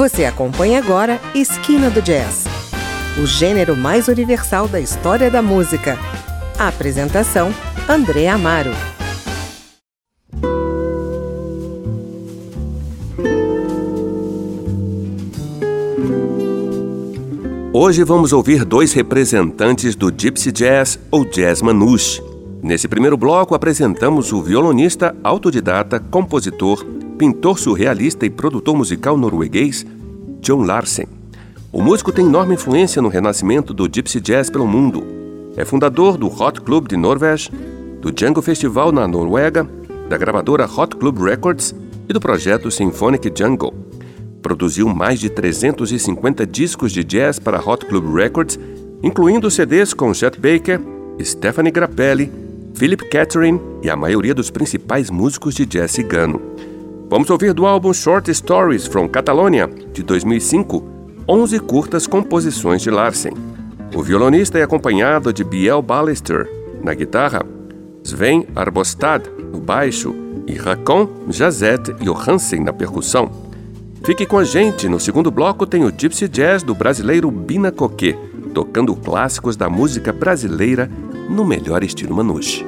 Você acompanha agora Esquina do Jazz, o gênero mais universal da história da música. A apresentação: André Amaro. Hoje vamos ouvir dois representantes do Gypsy Jazz ou Jazz Manouche. Nesse primeiro bloco apresentamos o violonista autodidata, compositor, pintor surrealista e produtor musical norueguês John Larsen. O músico tem enorme influência no renascimento do Gypsy Jazz pelo mundo. É fundador do Hot Club de Norvège, do Django Festival na Noruega, da gravadora Hot Club Records e do projeto Symphonic Django. Produziu mais de 350 discos de jazz para Hot Club Records, incluindo CDs com Chet Baker, Stephanie Grappelli, Philip Catherine e a maioria dos principais músicos de jazz cigano. Vamos ouvir do álbum Short Stories from Catalonia, de 2005, 11 curtas composições de Larsen. O violonista é acompanhado de Biel Ballester na guitarra, Sven Arbostad no baixo e Rakon Jazet Johansen na percussão. Fique com a gente, no segundo bloco tem o Gypsy Jazz do brasileiro Bina Coquet, tocando clássicos da música brasileira no melhor estilo Manouche.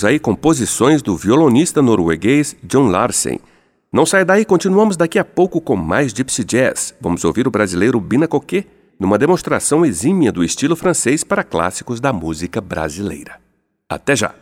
Ouvimos aí composições do violonista norueguês John Larsen. Não sai daí, continuamos daqui a pouco com mais Gypsy Jazz. Vamos ouvir o brasileiro Bina Coquet numa demonstração exímia do estilo francês para clássicos da música brasileira. Até já!